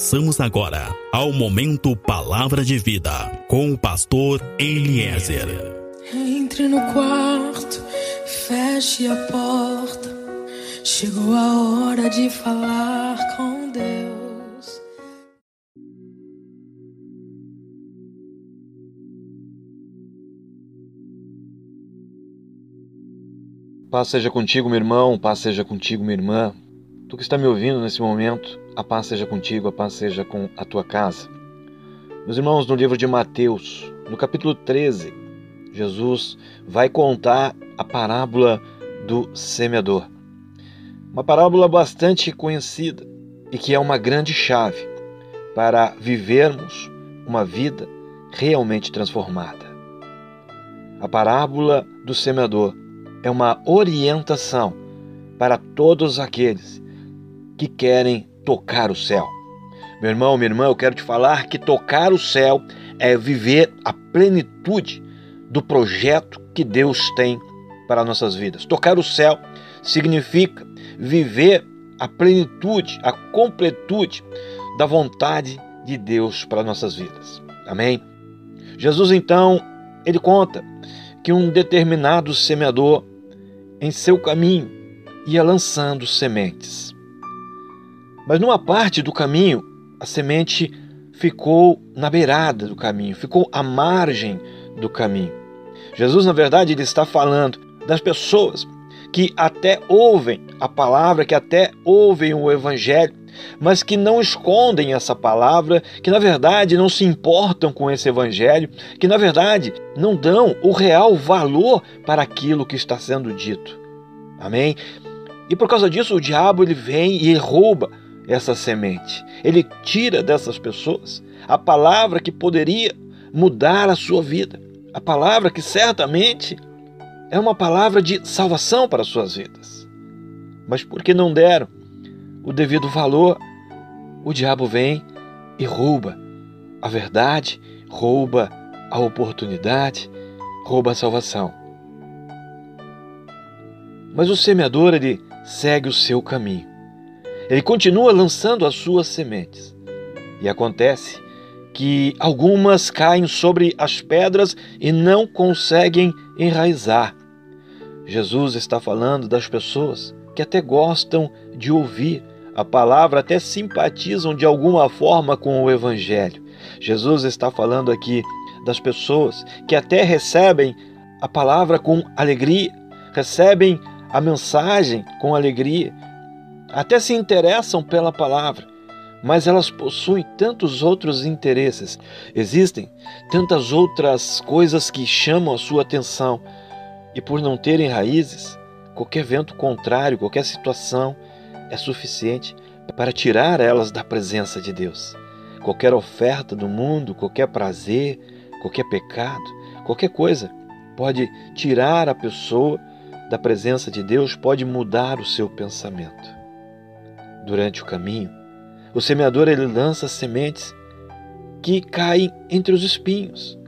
Passamos agora ao momento Palavra de Vida com o pastor Eliezer. Entre no quarto, feche a porta. Chegou a hora de falar com Deus. Paz seja contigo, meu irmão, paz seja contigo, minha irmã. Tu que está me ouvindo nesse momento, a paz seja contigo, a paz seja com a tua casa. Meus irmãos, no livro de Mateus, no capítulo 13, Jesus vai contar a parábola do semeador. Uma parábola bastante conhecida e que é uma grande chave para vivermos uma vida realmente transformada. A parábola do semeador é uma orientação para todos aqueles que querem tocar o céu. Meu irmão, minha irmã, eu quero te falar que tocar o céu é viver a plenitude do projeto que Deus tem para nossas vidas. Tocar o céu significa viver a plenitude, a completude da vontade de Deus para nossas vidas. Amém? Jesus então, ele conta que um determinado semeador em seu caminho ia lançando sementes. Mas numa parte do caminho, a semente ficou na beirada do caminho, ficou à margem do caminho. Jesus, na verdade, ele está falando das pessoas que até ouvem a palavra, que até ouvem o evangelho, mas que não escondem essa palavra, que na verdade não se importam com esse evangelho, que na verdade não dão o real valor para aquilo que está sendo dito. Amém? E por causa disso o diabo ele vem e rouba essa semente. Ele tira dessas pessoas a palavra que poderia mudar a sua vida. A palavra que certamente é uma palavra de salvação para as suas vidas. Mas porque não deram o devido valor, o diabo vem e rouba a verdade, rouba a oportunidade, rouba a salvação. Mas o semeador ele segue o seu caminho. Ele continua lançando as suas sementes. E acontece que algumas caem sobre as pedras e não conseguem enraizar. Jesus está falando das pessoas que até gostam de ouvir a palavra, até simpatizam de alguma forma com o Evangelho. Jesus está falando aqui das pessoas que até recebem a palavra com alegria, recebem a mensagem com alegria, até se interessam pela palavra, mas elas possuem tantos outros interesses. Existem tantas outras coisas que chamam a sua atenção, e por não terem raízes, qualquer vento contrário, qualquer situação é suficiente para tirar elas da presença de Deus. Qualquer oferta do mundo, qualquer prazer, qualquer pecado, qualquer coisa pode tirar a pessoa da presença de Deus, pode mudar o seu pensamento durante o caminho, o semeador ele lança sementes que caem entre os espinhos.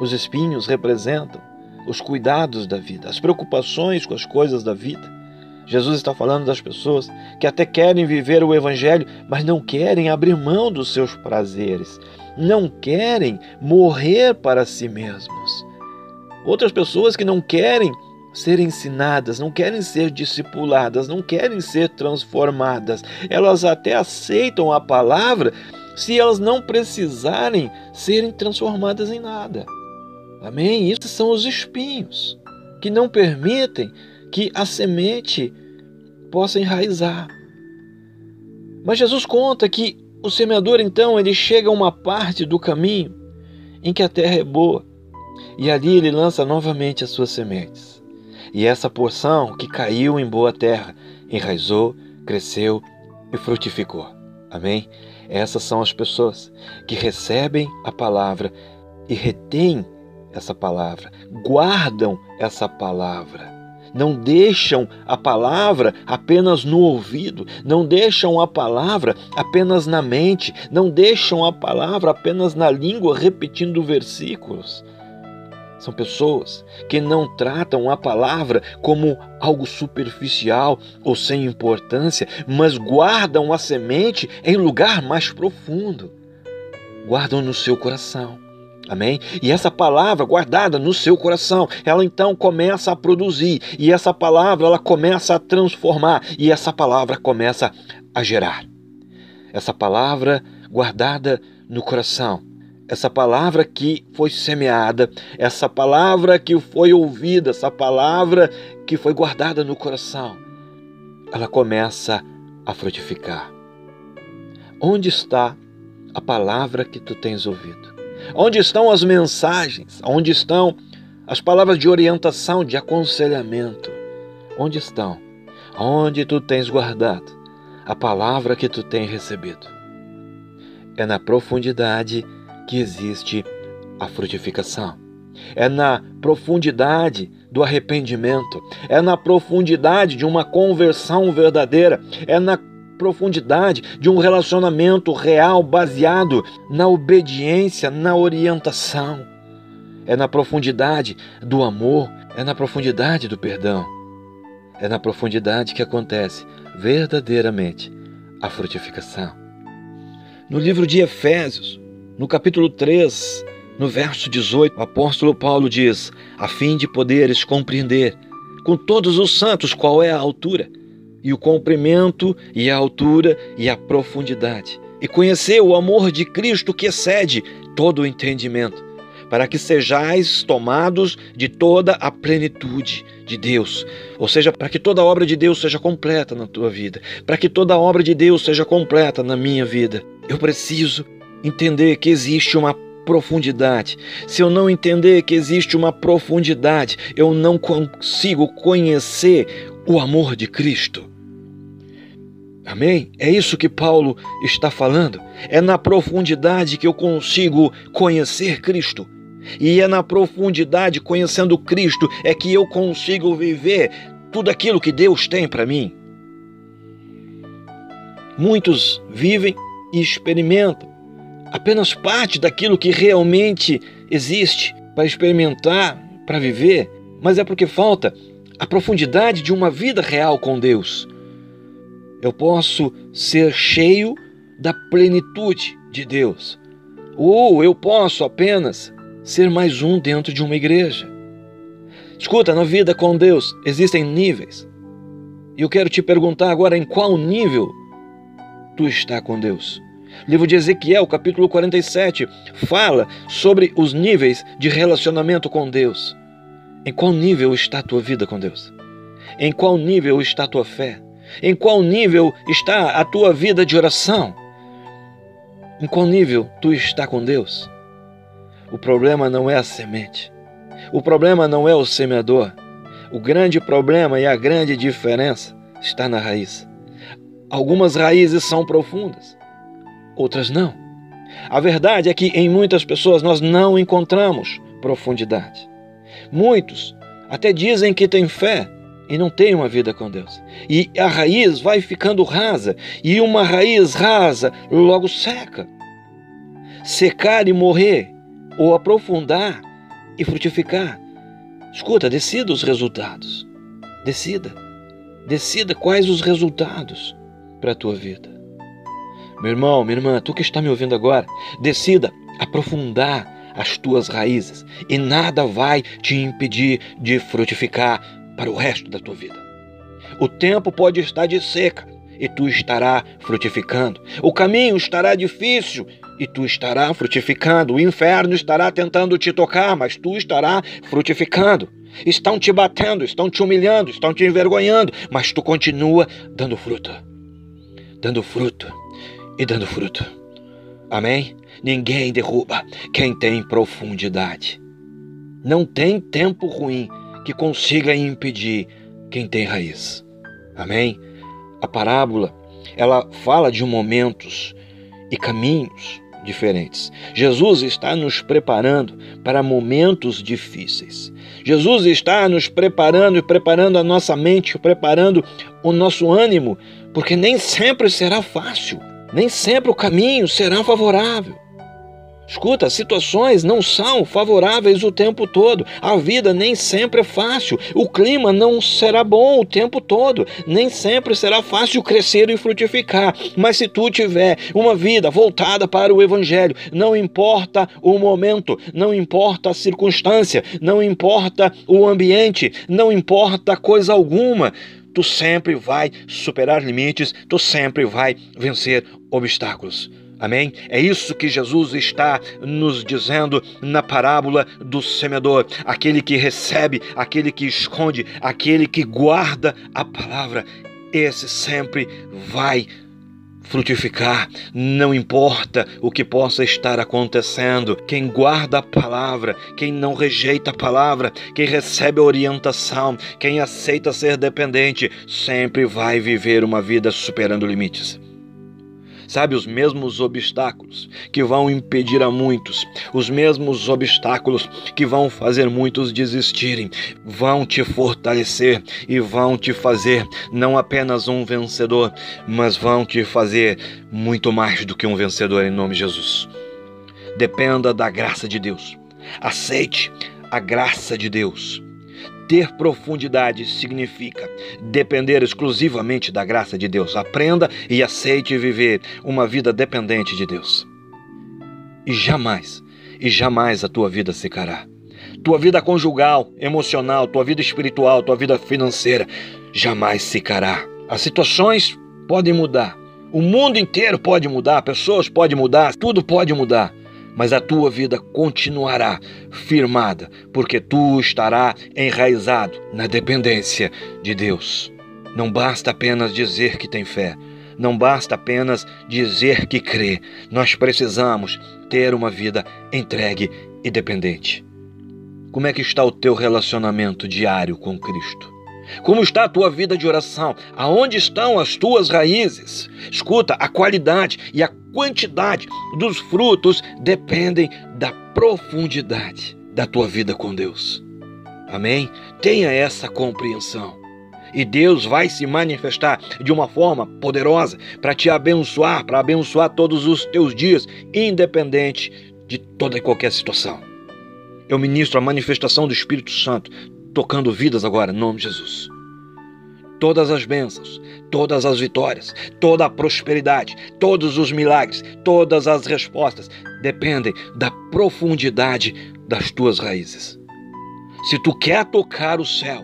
Os espinhos representam os cuidados da vida, as preocupações com as coisas da vida. Jesus está falando das pessoas que até querem viver o Evangelho, mas não querem abrir mão dos seus prazeres, não querem morrer para si mesmos. Outras pessoas que não querem ser ensinadas, não querem ser discipuladas, não querem ser transformadas. Elas até aceitam a palavra se elas não precisarem serem transformadas em nada. Amém? Esses são os espinhos que não permitem que a semente possa enraizar. Mas Jesus conta que o semeador então ele chega a uma parte do caminho em que a terra é boa e ali ele lança novamente as suas sementes. E essa porção que caiu em boa terra enraizou, cresceu e frutificou. Amém? Essas são as pessoas que recebem a palavra e retêm essa palavra, guardam essa palavra. Não deixam a palavra apenas no ouvido, não deixam a palavra apenas na mente, não deixam a palavra apenas na língua repetindo versículos, São pessoas que não tratam a palavra como algo superficial ou sem importância, mas guardam a semente em lugar mais profundo. Guardam no seu coração. Amém? E essa palavra guardada no seu coração, ela então começa a produzir, e essa palavra ela começa a transformar, e essa palavra começa a gerar. Essa palavra guardada no coração, essa palavra que foi semeada, essa palavra que foi ouvida, essa palavra que foi guardada no coração, ela começa a frutificar. Onde está a palavra que tu tens ouvido? Onde estão as mensagens? Onde estão as palavras de orientação, de aconselhamento? Onde estão? Onde tu tens guardado a palavra que tu tens recebido? É na profundidade que existe a frutificação. É na profundidade do arrependimento, é na profundidade de uma conversão verdadeira, é na profundidade de um relacionamento real baseado na obediência, na orientação. É na profundidade do amor, é na profundidade do perdão. É na profundidade que acontece verdadeiramente a frutificação. No livro de Efésios, no capítulo 3, no verso 18, o apóstolo Paulo diz: a fim de poderes compreender com todos os santos qual é a altura, e o comprimento, e a altura, e a profundidade, e conhecer o amor de Cristo que excede todo o entendimento, para que sejais tomados de toda a plenitude de Deus. Ou seja, para que toda a obra de Deus seja completa na tua vida, para que toda a obra de Deus seja completa na minha vida. Eu preciso entender que existe uma profundidade. Se eu não entender que existe uma profundidade, eu não consigo conhecer o amor de Cristo. Amém? É isso que Paulo está falando. É na profundidade que eu consigo conhecer Cristo. E é na profundidade, conhecendo Cristo, é que eu consigo viver tudo aquilo que Deus tem para mim. Muitos vivem e experimentam apenas parte daquilo que realmente existe para experimentar, para viver, mas é porque falta a profundidade de uma vida real com Deus. Eu posso ser cheio da plenitude de Deus, ou eu posso apenas ser mais um dentro de uma igreja. Escuta, na vida com Deus existem níveis. E eu quero te perguntar agora em qual nível tu está com Deus. Livro de Ezequiel, capítulo 47, fala sobre os níveis de relacionamento com Deus. Em qual nível está a tua vida com Deus? Em qual nível está a tua fé? Em qual nível está a tua vida de oração? Em qual nível tu está com Deus? O problema não é a semente. O problema não é o semeador. O grande problema e a grande diferença está na raiz. Algumas raízes são profundas, outras não. A verdade é que em muitas pessoas nós não encontramos profundidade. Muitos até dizem que têm fé e não têm uma vida com Deus. E a raiz vai ficando rasa, e uma raiz rasa logo seca. Secar e morrer, ou aprofundar e frutificar. Escuta, decida os resultados. Decida. Decida quais os resultados para a tua vida. Meu irmão, minha irmã, tu que está me ouvindo agora, decida aprofundar as tuas raízes e nada vai te impedir de frutificar para o resto da tua vida. O tempo pode estar de seca e tu estará frutificando. O caminho estará difícil e tu estará frutificando. O inferno estará tentando te tocar, mas tu estará frutificando. Estão te batendo, estão te humilhando, estão te envergonhando, mas tu continua dando fruto. Dando fruto e dando fruto. Amém? Ninguém derruba quem tem profundidade. Não tem tempo ruim que consiga impedir quem tem raiz. Amém? A parábola, ela fala de momentos e caminhos diferentes. Jesus está nos preparando para momentos difíceis. Jesus está nos preparando e preparando a nossa mente, preparando o nosso ânimo, porque nem sempre será fácil. Nem sempre o caminho será favorável. Escuta, situações não são favoráveis o tempo todo. A vida nem sempre é fácil. O clima não será bom o tempo todo. Nem sempre será fácil crescer e frutificar. Mas se tu tiver uma vida voltada para o Evangelho, não importa o momento, não importa a circunstância, não importa o ambiente, não importa coisa alguma tu sempre vai superar limites, tu sempre vai vencer obstáculos. Amém? É isso que Jesus está nos dizendo na parábola do semeador. Aquele que recebe, aquele que esconde, aquele que guarda a palavra, esse sempre vai frutificar, não importa o que possa estar acontecendo. Quem guarda a palavra, quem não rejeita a palavra, quem recebe a orientação, quem aceita ser dependente, sempre vai viver uma vida superando limites. Sabe, os mesmos obstáculos que vão impedir a muitos, os mesmos obstáculos que vão fazer muitos desistirem, vão te fortalecer e vão te fazer não apenas um vencedor, mas vão te fazer muito mais do que um vencedor em nome de Jesus. Dependa da graça de Deus. Aceite a graça de Deus. Ter profundidade significa depender exclusivamente da graça de Deus. Aprenda e aceite viver uma vida dependente de Deus. E jamais, e jamais a tua vida secará. Tua vida conjugal, emocional, tua vida espiritual, tua vida financeira jamais secará. As situações podem mudar. O mundo inteiro pode mudar, pessoas podem mudar, tudo pode mudar mas a tua vida continuará firmada, porque tu estará enraizado na dependência de Deus. Não basta apenas dizer que tem fé, não basta apenas dizer que crê. Nós precisamos ter uma vida entregue e dependente. Como é que está o teu relacionamento diário com Cristo? Como está a tua vida de oração? Aonde estão as tuas raízes? Escuta, a qualidade e a quantidade dos frutos dependem da profundidade da tua vida com Deus. Amém? Tenha essa compreensão. E Deus vai se manifestar de uma forma poderosa para te abençoar, para abençoar todos os teus dias, independente de toda e qualquer situação. Eu ministro a manifestação do Espírito Santo tocando vidas agora, em nome de Jesus. Todas as bênçãos, todas as vitórias, toda a prosperidade, todos os milagres, todas as respostas dependem da profundidade das tuas raízes. Se tu quer tocar o céu,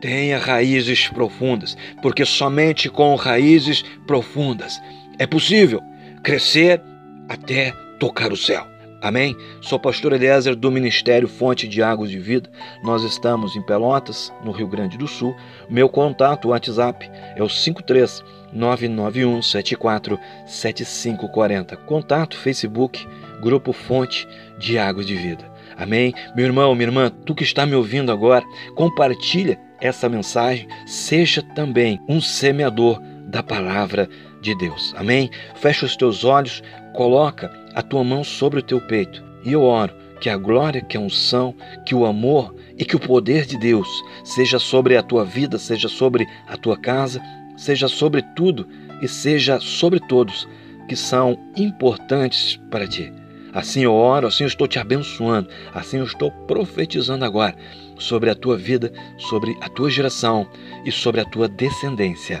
tenha raízes profundas, porque somente com raízes profundas é possível crescer até tocar o céu. Amém? Sou pastor Eliezer do Ministério Fonte de Águas de Vida. Nós estamos em Pelotas, no Rio Grande do Sul. Meu contato WhatsApp é o 53 991 74 7540. Contato Facebook, Grupo Fonte de Águas de Vida. Amém? Meu irmão, minha irmã, tu que está me ouvindo agora, compartilha essa mensagem, seja também um semeador da palavra de Deus. Amém? Fecha os teus olhos, coloca a tua mão sobre o teu peito e eu oro que a glória, que a unção, que o amor e que o poder de Deus seja sobre a tua vida, seja sobre a tua casa, seja sobre tudo e seja sobre todos que são importantes para ti. Assim eu oro, assim eu estou te abençoando, assim eu estou profetizando agora sobre a tua vida, sobre a tua geração e sobre a tua descendência.